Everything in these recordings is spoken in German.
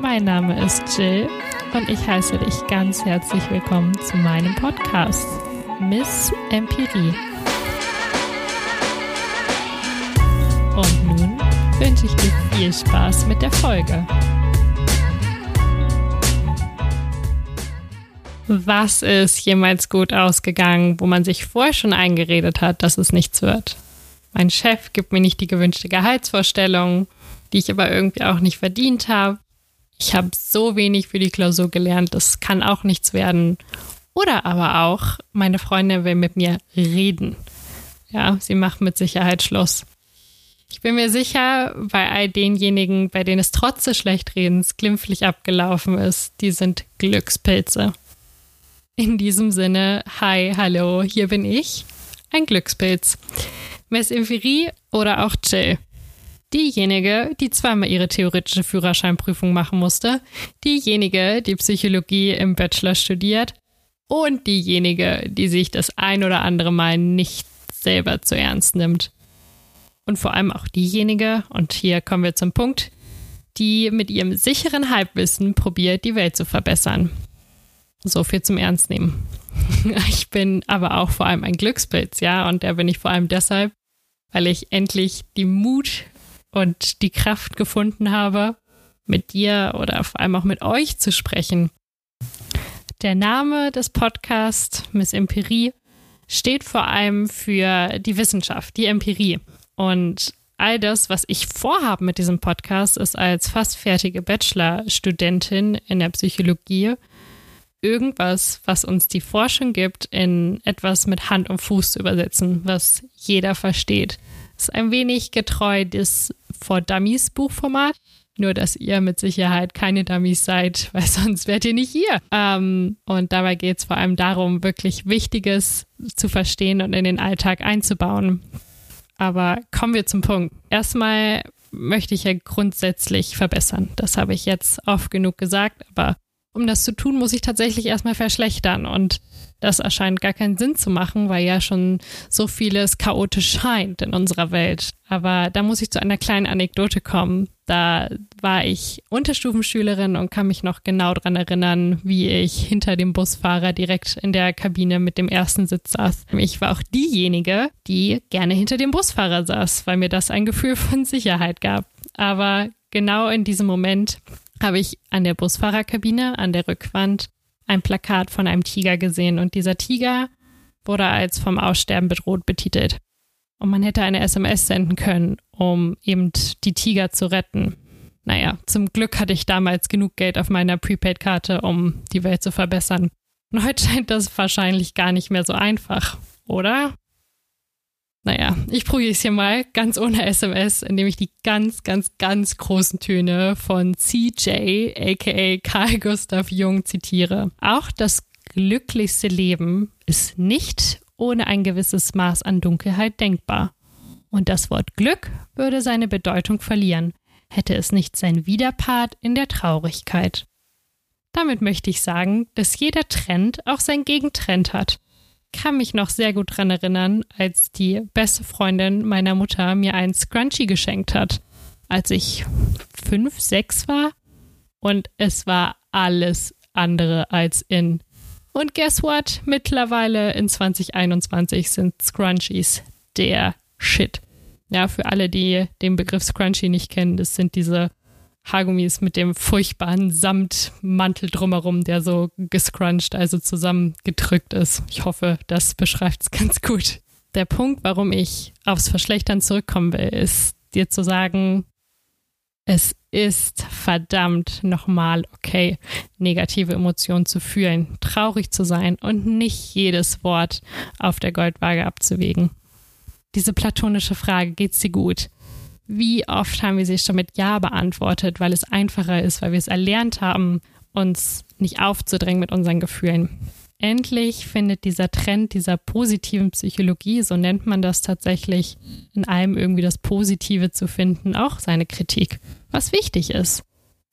Mein Name ist Jill und ich heiße dich ganz herzlich willkommen zu meinem Podcast Miss Empirie. Und nun wünsche ich dir viel Spaß mit der Folge. Was ist jemals gut ausgegangen, wo man sich vorher schon eingeredet hat, dass es nichts wird? Mein Chef gibt mir nicht die gewünschte Gehaltsvorstellung, die ich aber irgendwie auch nicht verdient habe. Ich habe so wenig für die Klausur gelernt, das kann auch nichts werden. Oder aber auch, meine Freundin will mit mir reden. Ja, sie macht mit Sicherheit Schluss. Ich bin mir sicher, bei all denjenigen, bei denen es trotz des Schlechtredens glimpflich abgelaufen ist, die sind Glückspilze. In diesem Sinne, hi, hallo, hier bin ich, ein Glückspilz. Miss Infirie oder auch Jill. Diejenige, die zweimal ihre theoretische Führerscheinprüfung machen musste, diejenige, die Psychologie im Bachelor studiert und diejenige, die sich das ein oder andere Mal nicht selber zu ernst nimmt. Und vor allem auch diejenige, und hier kommen wir zum Punkt, die mit ihrem sicheren Halbwissen probiert, die Welt zu verbessern. So viel zum Ernst nehmen. Ich bin aber auch vor allem ein Glückspilz, ja, und der bin ich vor allem deshalb, weil ich endlich die Mut und die Kraft gefunden habe, mit dir oder vor allem auch mit euch zu sprechen. Der Name des Podcasts Miss Empirie steht vor allem für die Wissenschaft, die Empirie. Und all das, was ich vorhabe mit diesem Podcast, ist als fast fertige Bachelorstudentin in der Psychologie irgendwas, was uns die Forschung gibt, in etwas mit Hand und Fuß zu übersetzen, was jeder versteht. Ist ein wenig getreu des For Dummies Buchformat. Nur, dass ihr mit Sicherheit keine Dummies seid, weil sonst wärt ihr nicht hier. Ähm, und dabei geht es vor allem darum, wirklich Wichtiges zu verstehen und in den Alltag einzubauen. Aber kommen wir zum Punkt. Erstmal möchte ich ja grundsätzlich verbessern. Das habe ich jetzt oft genug gesagt, aber um das zu tun, muss ich tatsächlich erstmal verschlechtern. Und das erscheint gar keinen Sinn zu machen, weil ja schon so vieles chaotisch scheint in unserer Welt. Aber da muss ich zu einer kleinen Anekdote kommen. Da war ich Unterstufenschülerin und kann mich noch genau daran erinnern, wie ich hinter dem Busfahrer direkt in der Kabine mit dem ersten Sitz saß. Ich war auch diejenige, die gerne hinter dem Busfahrer saß, weil mir das ein Gefühl von Sicherheit gab. Aber genau in diesem Moment habe ich an der Busfahrerkabine, an der Rückwand, ein Plakat von einem Tiger gesehen und dieser Tiger wurde als vom Aussterben bedroht betitelt. Und man hätte eine SMS senden können, um eben die Tiger zu retten. Naja, zum Glück hatte ich damals genug Geld auf meiner Prepaid-Karte, um die Welt zu verbessern. Und heute scheint das wahrscheinlich gar nicht mehr so einfach, oder? Naja, ich probiere es hier mal ganz ohne SMS, indem ich die ganz, ganz, ganz großen Töne von CJ, aka Carl Gustav Jung, zitiere. Auch das glücklichste Leben ist nicht ohne ein gewisses Maß an Dunkelheit denkbar. Und das Wort Glück würde seine Bedeutung verlieren, hätte es nicht sein Widerpart in der Traurigkeit. Damit möchte ich sagen, dass jeder Trend auch sein Gegentrend hat kann mich noch sehr gut dran erinnern, als die beste Freundin meiner Mutter mir ein Scrunchie geschenkt hat, als ich fünf, sechs war. Und es war alles andere als in. Und guess what? Mittlerweile in 2021 sind Scrunchies der Shit. Ja, für alle, die den Begriff Scrunchie nicht kennen, das sind diese Haargummis mit dem furchtbaren Samtmantel drumherum, der so gescrunched, also zusammengedrückt ist. Ich hoffe, das beschreibt es ganz gut. Der Punkt, warum ich aufs Verschlechtern zurückkommen will, ist dir zu sagen, es ist verdammt nochmal okay, negative Emotionen zu fühlen, traurig zu sein und nicht jedes Wort auf der Goldwaage abzuwägen. Diese platonische Frage, geht's dir gut? Wie oft haben wir sie schon mit Ja beantwortet, weil es einfacher ist, weil wir es erlernt haben, uns nicht aufzudrängen mit unseren Gefühlen. Endlich findet dieser Trend dieser positiven Psychologie, so nennt man das tatsächlich, in allem irgendwie das Positive zu finden, auch seine Kritik, was wichtig ist.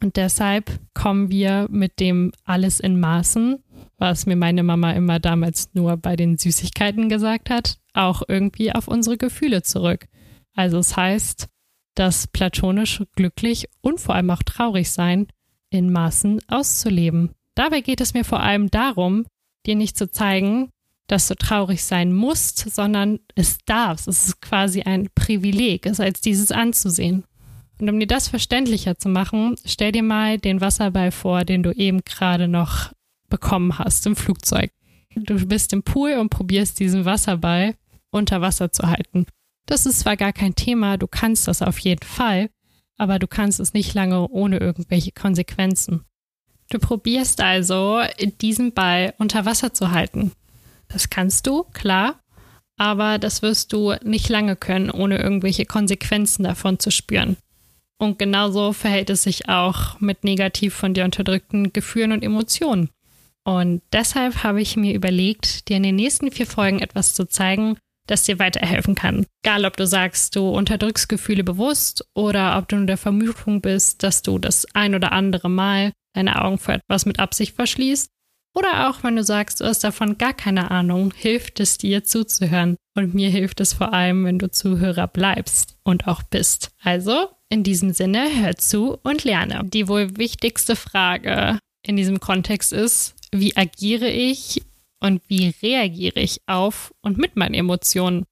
Und deshalb kommen wir mit dem alles in Maßen, was mir meine Mama immer damals nur bei den Süßigkeiten gesagt hat, auch irgendwie auf unsere Gefühle zurück. Also es heißt, dass platonisch glücklich und vor allem auch traurig sein in Maßen auszuleben. Dabei geht es mir vor allem darum, dir nicht zu zeigen, dass du traurig sein musst, sondern es darfst. Es ist quasi ein Privileg, es als dieses anzusehen. Und um dir das verständlicher zu machen, stell dir mal den Wasserball vor, den du eben gerade noch bekommen hast im Flugzeug. Du bist im Pool und probierst diesen Wasserball unter Wasser zu halten. Das ist zwar gar kein Thema, du kannst das auf jeden Fall, aber du kannst es nicht lange ohne irgendwelche Konsequenzen. Du probierst also, diesen Ball unter Wasser zu halten. Das kannst du, klar, aber das wirst du nicht lange können, ohne irgendwelche Konsequenzen davon zu spüren. Und genauso verhält es sich auch mit negativ von dir unterdrückten Gefühlen und Emotionen. Und deshalb habe ich mir überlegt, dir in den nächsten vier Folgen etwas zu zeigen, das dir weiterhelfen kann. Egal, ob du sagst, du unterdrückst Gefühle bewusst oder ob du in der Vermutung bist, dass du das ein oder andere Mal deine Augen für etwas mit Absicht verschließt. Oder auch, wenn du sagst, du hast davon gar keine Ahnung, hilft es dir zuzuhören. Und mir hilft es vor allem, wenn du Zuhörer bleibst und auch bist. Also, in diesem Sinne, hör zu und lerne. Die wohl wichtigste Frage in diesem Kontext ist, wie agiere ich und wie reagiere ich auf und mit meinen Emotionen?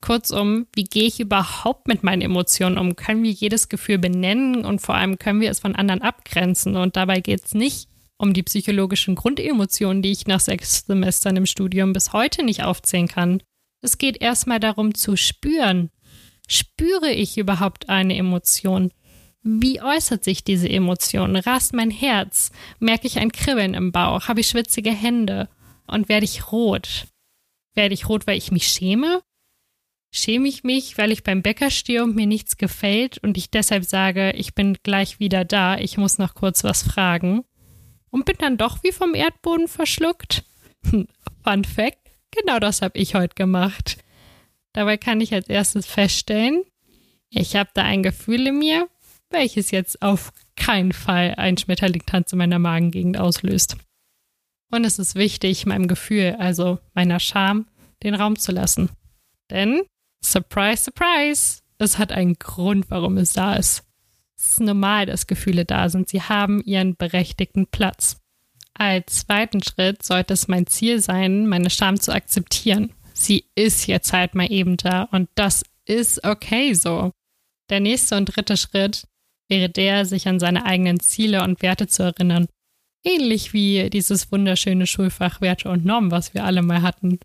Kurzum, wie gehe ich überhaupt mit meinen Emotionen um? Können wir jedes Gefühl benennen und vor allem können wir es von anderen abgrenzen? Und dabei geht es nicht um die psychologischen Grundemotionen, die ich nach sechs Semestern im Studium bis heute nicht aufzählen kann. Es geht erstmal darum zu spüren. Spüre ich überhaupt eine Emotion? Wie äußert sich diese Emotion? Rast mein Herz? Merke ich ein Kribbeln im Bauch? Habe ich schwitzige Hände? Und werde ich rot? Werde ich rot, weil ich mich schäme? Schäme ich mich, weil ich beim Bäcker stehe und mir nichts gefällt und ich deshalb sage, ich bin gleich wieder da, ich muss noch kurz was fragen? Und bin dann doch wie vom Erdboden verschluckt? Fun Fact, genau das habe ich heute gemacht. Dabei kann ich als erstes feststellen, ich habe da ein Gefühl in mir, welches jetzt auf keinen Fall ein Schmetterlingtanz in meiner Magengegend auslöst. Und es ist wichtig, meinem Gefühl, also meiner Scham, den Raum zu lassen. Denn, surprise, surprise, es hat einen Grund, warum es da ist. Es ist normal, dass Gefühle da sind. Sie haben ihren berechtigten Platz. Als zweiten Schritt sollte es mein Ziel sein, meine Scham zu akzeptieren. Sie ist jetzt halt mal eben da und das ist okay so. Der nächste und dritte Schritt wäre der, sich an seine eigenen Ziele und Werte zu erinnern. Ähnlich wie dieses wunderschöne Schulfach Werte und Normen, was wir alle mal hatten.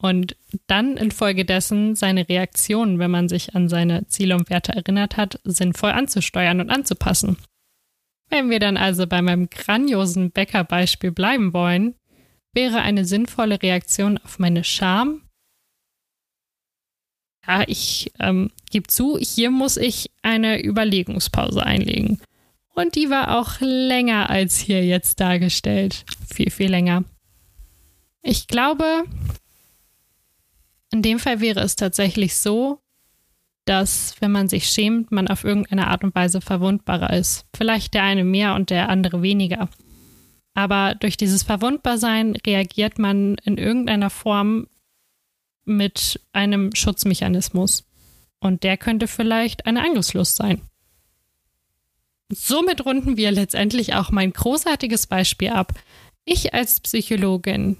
Und dann infolgedessen seine Reaktionen, wenn man sich an seine Ziele und Werte erinnert hat, sinnvoll anzusteuern und anzupassen. Wenn wir dann also bei meinem grandiosen Bäckerbeispiel bleiben wollen, wäre eine sinnvolle Reaktion auf meine Scham ja, ich ähm, gebe zu, hier muss ich eine Überlegungspause einlegen. Und die war auch länger als hier jetzt dargestellt. Viel, viel länger. Ich glaube, in dem Fall wäre es tatsächlich so, dass wenn man sich schämt, man auf irgendeine Art und Weise verwundbarer ist. Vielleicht der eine mehr und der andere weniger. Aber durch dieses Verwundbarsein reagiert man in irgendeiner Form mit einem Schutzmechanismus. Und der könnte vielleicht eine Angriffslust sein. Somit runden wir letztendlich auch mein großartiges Beispiel ab. Ich als Psychologin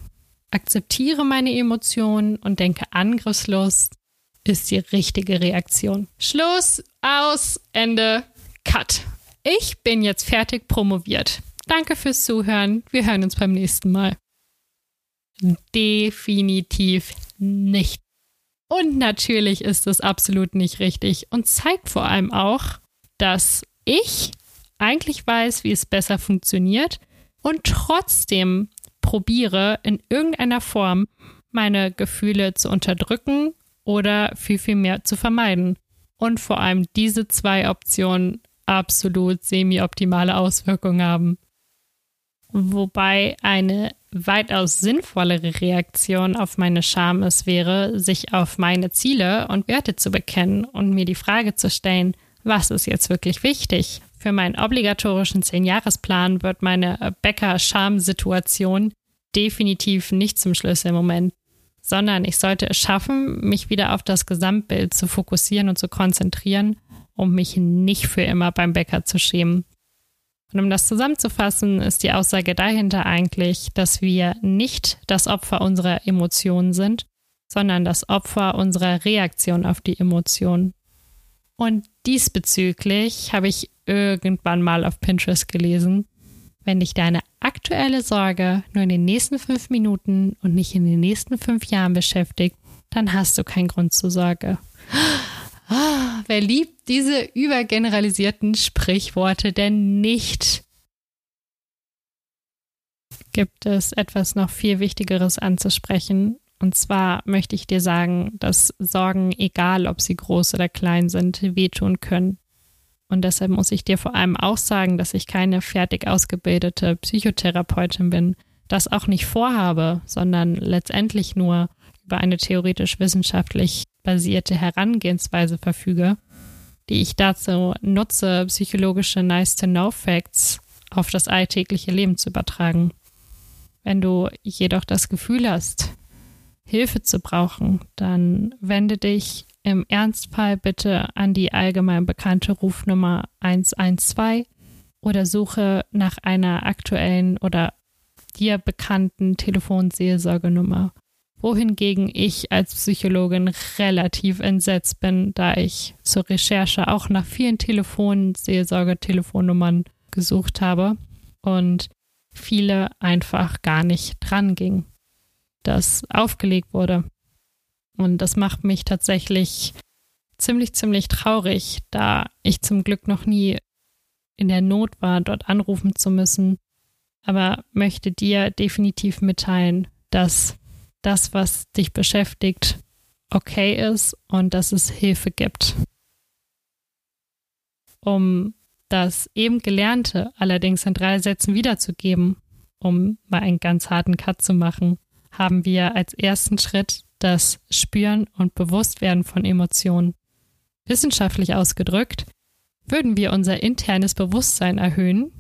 akzeptiere meine Emotionen und denke, Angriffslust ist die richtige Reaktion. Schluss, aus, Ende, Cut. Ich bin jetzt fertig promoviert. Danke fürs Zuhören. Wir hören uns beim nächsten Mal. Definitiv nicht. Und natürlich ist es absolut nicht richtig und zeigt vor allem auch, dass ich eigentlich weiß, wie es besser funktioniert und trotzdem probiere, in irgendeiner Form meine Gefühle zu unterdrücken oder viel, viel mehr zu vermeiden. Und vor allem diese zwei Optionen absolut semi-optimale Auswirkungen haben. Wobei eine weitaus sinnvollere Reaktion auf meine Scham es wäre, sich auf meine Ziele und Werte zu bekennen und mir die Frage zu stellen, was ist jetzt wirklich wichtig? Für meinen obligatorischen Zehn-Jahres-Plan wird meine Bäcker-Scham-Situation definitiv nicht zum Schlüssel im Moment, sondern ich sollte es schaffen, mich wieder auf das Gesamtbild zu fokussieren und zu konzentrieren, um mich nicht für immer beim Bäcker zu schämen. Und um das zusammenzufassen, ist die Aussage dahinter eigentlich, dass wir nicht das Opfer unserer Emotionen sind, sondern das Opfer unserer Reaktion auf die Emotionen. Und diesbezüglich habe ich irgendwann mal auf Pinterest gelesen, wenn dich deine aktuelle Sorge nur in den nächsten fünf Minuten und nicht in den nächsten fünf Jahren beschäftigt, dann hast du keinen Grund zur Sorge. Ah, wer liebt diese übergeneralisierten Sprichworte denn nicht? Gibt es etwas noch viel Wichtigeres anzusprechen? Und zwar möchte ich dir sagen, dass Sorgen, egal ob sie groß oder klein sind, wehtun können. Und deshalb muss ich dir vor allem auch sagen, dass ich keine fertig ausgebildete Psychotherapeutin bin, das auch nicht vorhabe, sondern letztendlich nur über eine theoretisch wissenschaftlich basierte Herangehensweise verfüge, die ich dazu nutze, psychologische Nice-to-Know-Facts auf das alltägliche Leben zu übertragen. Wenn du jedoch das Gefühl hast, Hilfe zu brauchen, dann wende dich im Ernstfall bitte an die allgemein bekannte Rufnummer 112 oder suche nach einer aktuellen oder dir bekannten Telefonseelsorgenummer. Wohingegen ich als Psychologin relativ entsetzt bin, da ich zur Recherche auch nach vielen Telefonseelsorge-Telefonnummern gesucht habe und viele einfach gar nicht dran ging, das aufgelegt wurde. Und das macht mich tatsächlich ziemlich, ziemlich traurig, da ich zum Glück noch nie in der Not war, dort anrufen zu müssen. Aber möchte dir definitiv mitteilen, dass das, was dich beschäftigt, okay ist und dass es Hilfe gibt. Um das eben Gelernte allerdings in drei Sätzen wiederzugeben, um mal einen ganz harten Cut zu machen, haben wir als ersten Schritt das Spüren und Bewusstwerden von Emotionen. Wissenschaftlich ausgedrückt, würden wir unser internes Bewusstsein erhöhen.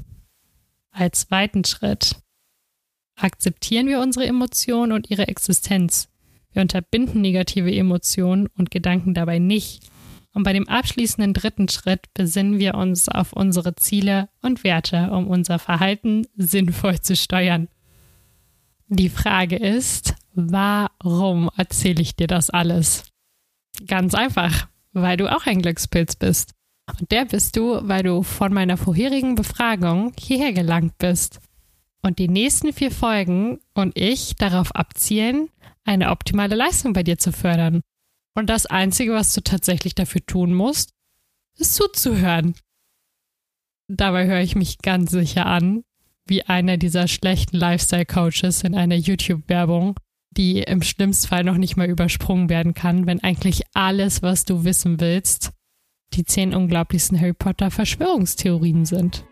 Als zweiten Schritt akzeptieren wir unsere Emotionen und ihre Existenz. Wir unterbinden negative Emotionen und Gedanken dabei nicht. Und bei dem abschließenden dritten Schritt besinnen wir uns auf unsere Ziele und Werte, um unser Verhalten sinnvoll zu steuern. Die Frage ist, warum erzähle ich dir das alles? Ganz einfach, weil du auch ein Glückspilz bist. Und der bist du, weil du von meiner vorherigen Befragung hierher gelangt bist. Und die nächsten vier Folgen und ich darauf abzielen, eine optimale Leistung bei dir zu fördern. Und das Einzige, was du tatsächlich dafür tun musst, ist zuzuhören. Dabei höre ich mich ganz sicher an, wie einer dieser schlechten Lifestyle-Coaches in einer YouTube-Werbung, die im schlimmsten Fall noch nicht mal übersprungen werden kann, wenn eigentlich alles, was du wissen willst, die zehn unglaublichsten Harry Potter Verschwörungstheorien sind.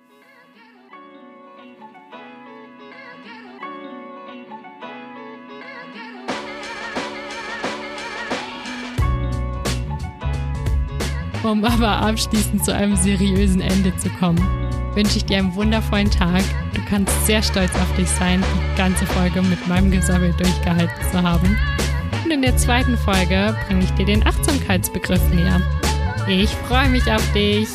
Um aber abschließend zu einem seriösen Ende zu kommen wünsche ich dir einen wundervollen Tag. Du kannst sehr stolz auf dich sein, die ganze Folge mit meinem Gesammel durchgehalten zu haben. Und in der zweiten Folge bringe ich dir den Achtsamkeitsbegriff näher. Ich freue mich auf dich.